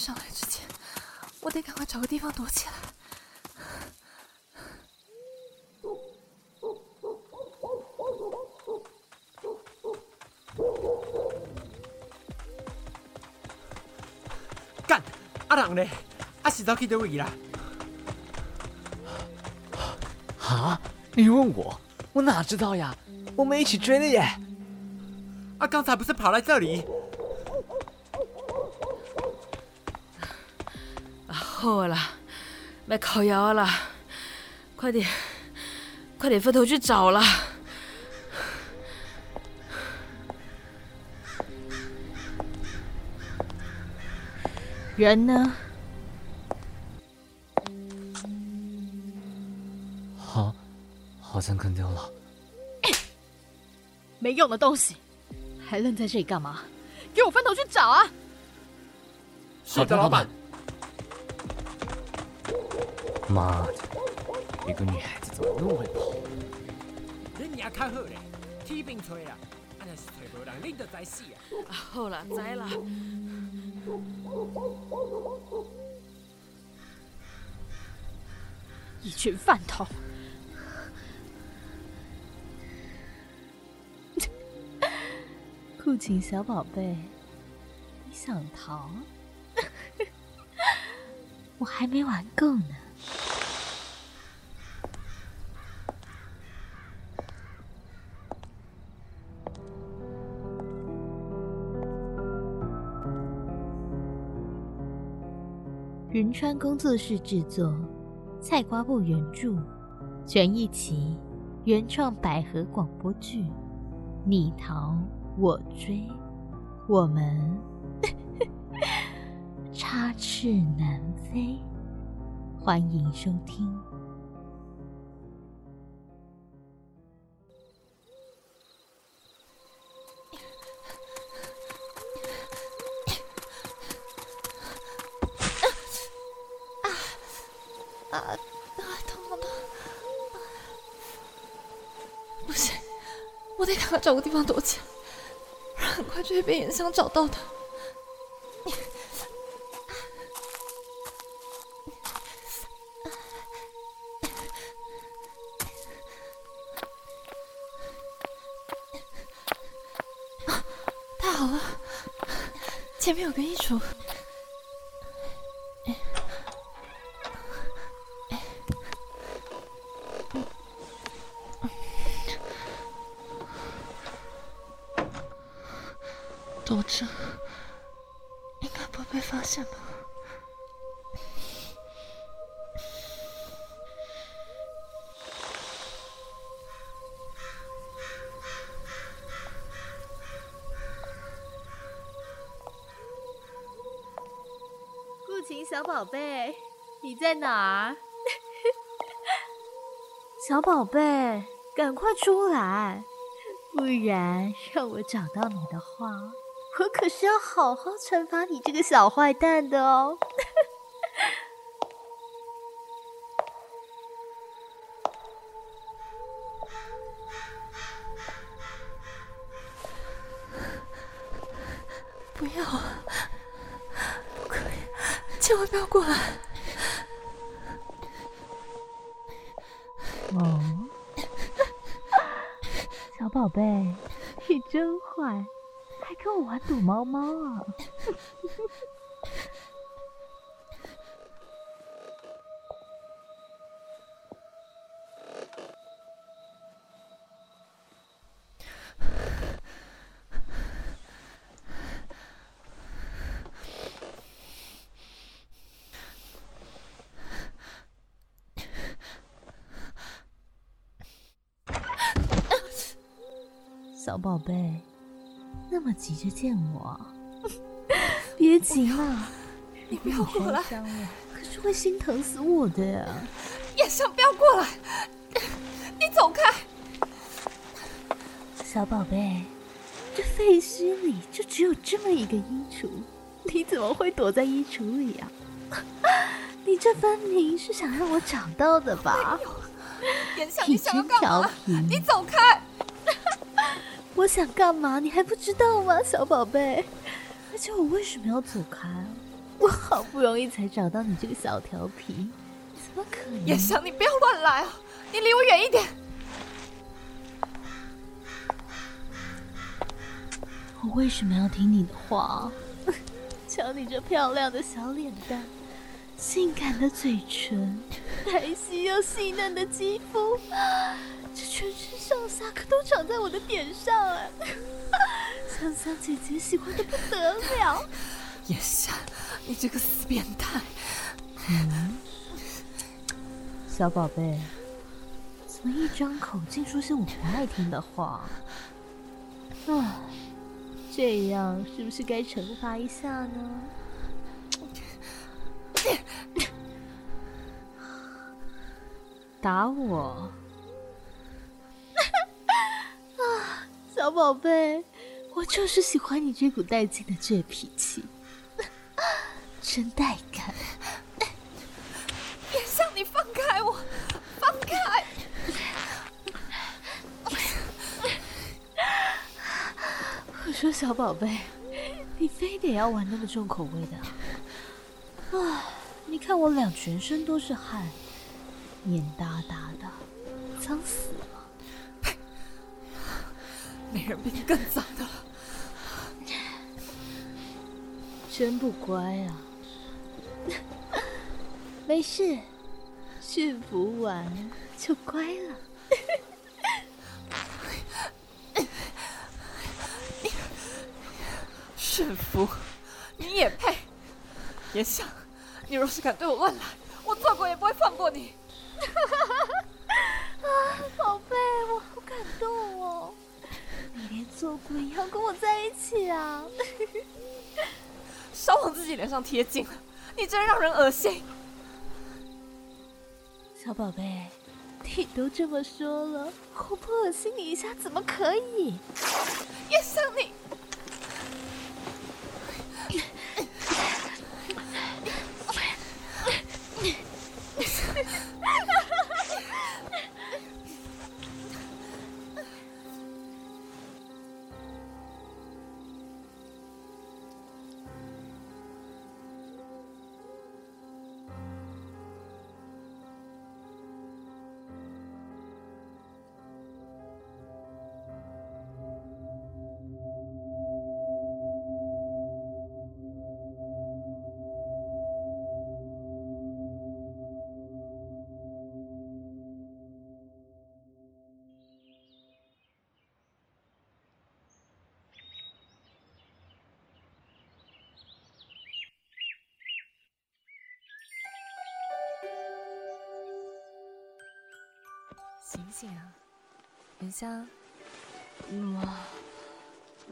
上来之前，我得赶快找个地方躲起来。干，阿郎呢？阿是走去倒位啦？啊？你问我，我哪知道呀？我们一起追的耶！啊，刚才不是跑来这里？好了，别靠腰了，快点，快点分头去找了。人呢？好，好像跟丢了。没用的东西，还愣在这里干嘛？给我分头去找啊！是的，老板。妈的，一个女孩子怎么那么会跑？你娘较好嘞，天兵吹啊，俺若是吹无人，恁就知死啊！好了，知了。一群饭桶！酷晴小宝贝，你想逃？我还没玩够呢。云川工作室制作，菜瓜布原著，全一奇原创百合广播剧，你逃我追，我们 插翅难飞。欢迎收听。得赶快找个地方躲起来，不然很快就会被岩香找到的。太好了，前面有个衣橱。躲着，应该不会被发现吧？顾晴小宝贝，你在哪儿？小宝贝，赶快出来，不然让我找到你的话。我可是要好好惩罚你这个小坏蛋的哦！不要，不可以，千万不要过来！哦，小宝贝，你真坏！跟我玩躲猫猫啊！小宝贝。那么急着见我，别急嘛，你不要过来，可是会心疼死我的呀！叶香，不要过来，你走开！小宝贝，这废墟里就只有这么一个衣橱，你怎么会躲在衣橱里啊？你这分明是想让我找到的吧？颜香，你想要干嘛？你走开！我想干嘛？你还不知道吗，小宝贝？而且我为什么要走开？我好不容易才找到你这个小调皮，怎么可能？叶翔，你不要乱来啊，你离我远一点。我为什么要听你的话？瞧你这漂亮的小脸蛋，性感的嘴唇，白皙又细嫩的肌肤，这全身上下可都长在我的点上哎！香香姐姐喜欢的不得了。叶翔，你这个死变态！嗯，小宝贝，怎么一张口竟说些我不爱听的话？唉。这样是不是该惩罚一下呢？打我！啊，小宝贝，我就是喜欢你这股带劲的倔脾气，真带感。叶向，你放开我，放开！我说小宝贝，你非得要玩那么重口味的？啊，你看我俩全身都是汗，眼大大的，脏死了。没人比你更脏的了，真不乖啊！没事，驯服完就乖了。驯服，你也配？别想，你若是敢对我乱来，我做鬼也不会放过你。啊，宝贝，我好感动哦！你连做鬼也要跟我在一起啊？少往自己脸上贴金了，你真让人恶心。小宝贝，你都这么说了，我不恶心你一下怎么可以？叶想你。醒醒啊，元香！哇，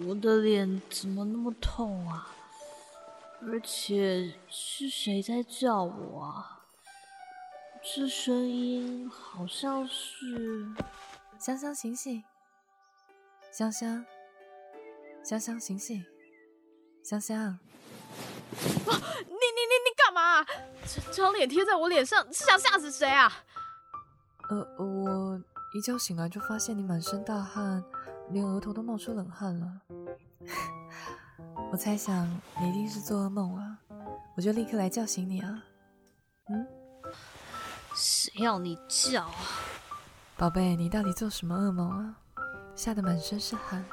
我的脸怎么那么痛啊？而且是谁在叫我？这声音好像是……香香，醒醒！香香，香香，醒醒！香香！啊！你你你你干嘛？这张脸贴在我脸上，是想吓死谁啊？呃，我一觉醒来就发现你满身大汗，连额头都冒出冷汗了。我猜想你一定是做噩梦了，我就立刻来叫醒你啊。嗯？谁要你叫啊？宝贝，你到底做什么噩梦啊？吓得满身是汗。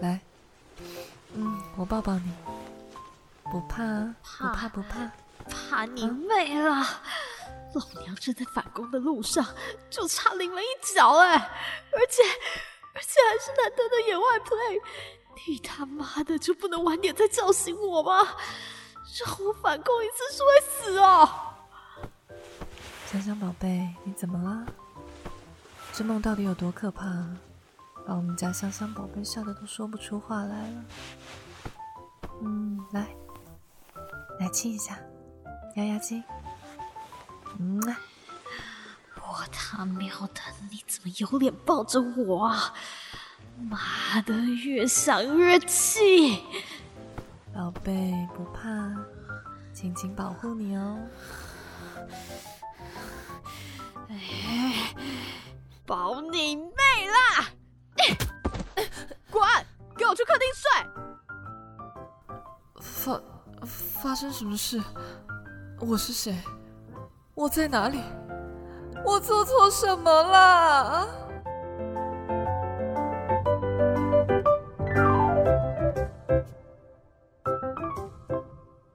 来，嗯，我抱抱你。不怕，不怕，不怕，怕你妹了！老娘正在返工的路上，就差临了一脚哎！而且，而且还是难得的野外 play，你他妈的就不能晚点再叫醒我吗？让我反攻一次是会死哦！香香宝贝，你怎么了？这梦到底有多可怕？把我们家香香宝贝吓得都说不出话来了。嗯，来，来亲一下，压压惊。嗯，我他喵的，你怎么有脸抱着我啊？妈的，越想越气！宝贝，不怕，亲亲保护你哦。哎，保你妹啦！滚，给我去客厅睡。发发发生什么事？我是谁？我在哪里？我做错什么了？